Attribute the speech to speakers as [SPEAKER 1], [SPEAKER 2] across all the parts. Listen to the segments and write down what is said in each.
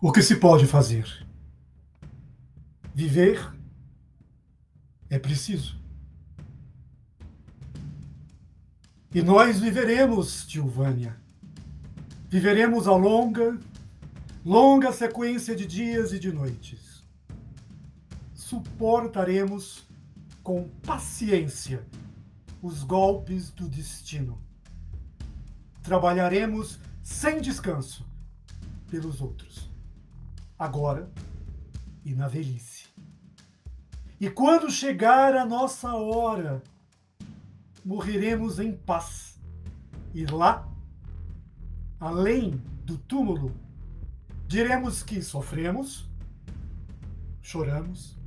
[SPEAKER 1] O que se pode fazer? Viver é preciso. E nós viveremos, Tilvânia. Viveremos a longa, longa sequência de dias e de noites. Suportaremos com paciência os golpes do destino. Trabalharemos sem descanso pelos outros, agora e na velhice. E quando chegar a nossa hora, morreremos em paz. E lá, além do túmulo, diremos que sofremos, choramos,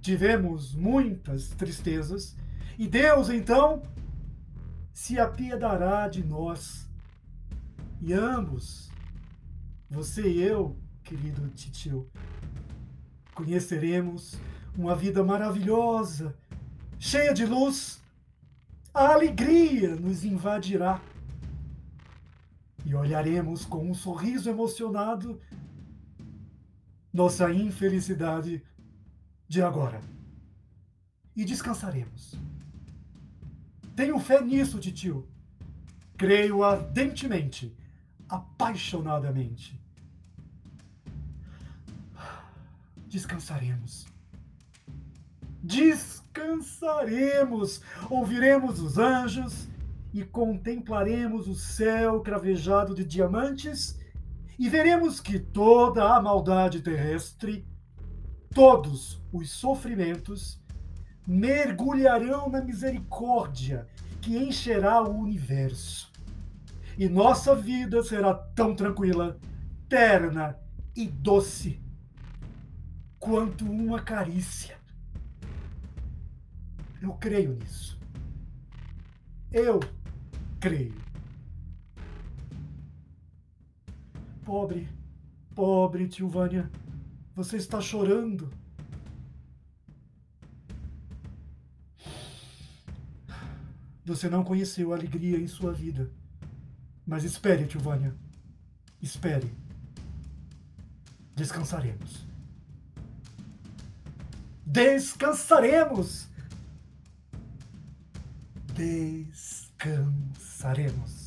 [SPEAKER 1] tivemos muitas tristezas, e Deus então se apiedará de nós. E ambos, você e eu, querido titio, conheceremos uma vida maravilhosa, cheia de luz. A alegria nos invadirá. E olharemos com um sorriso emocionado nossa infelicidade de agora. E descansaremos. Tenho fé nisso, titio. Creio ardentemente, apaixonadamente descansaremos. Descansaremos, ouviremos os anjos e contemplaremos o céu cravejado de diamantes e veremos que toda a maldade terrestre, todos os sofrimentos, mergulharão na misericórdia que encherá o universo. E nossa vida será tão tranquila, terna e doce quanto uma carícia. Eu creio nisso. Eu creio. Pobre, pobre tio Vânia, você está chorando. Você não conheceu alegria em sua vida. Mas espere, tio Vânia. Espere. Descansaremos descansaremos. Descansaremos.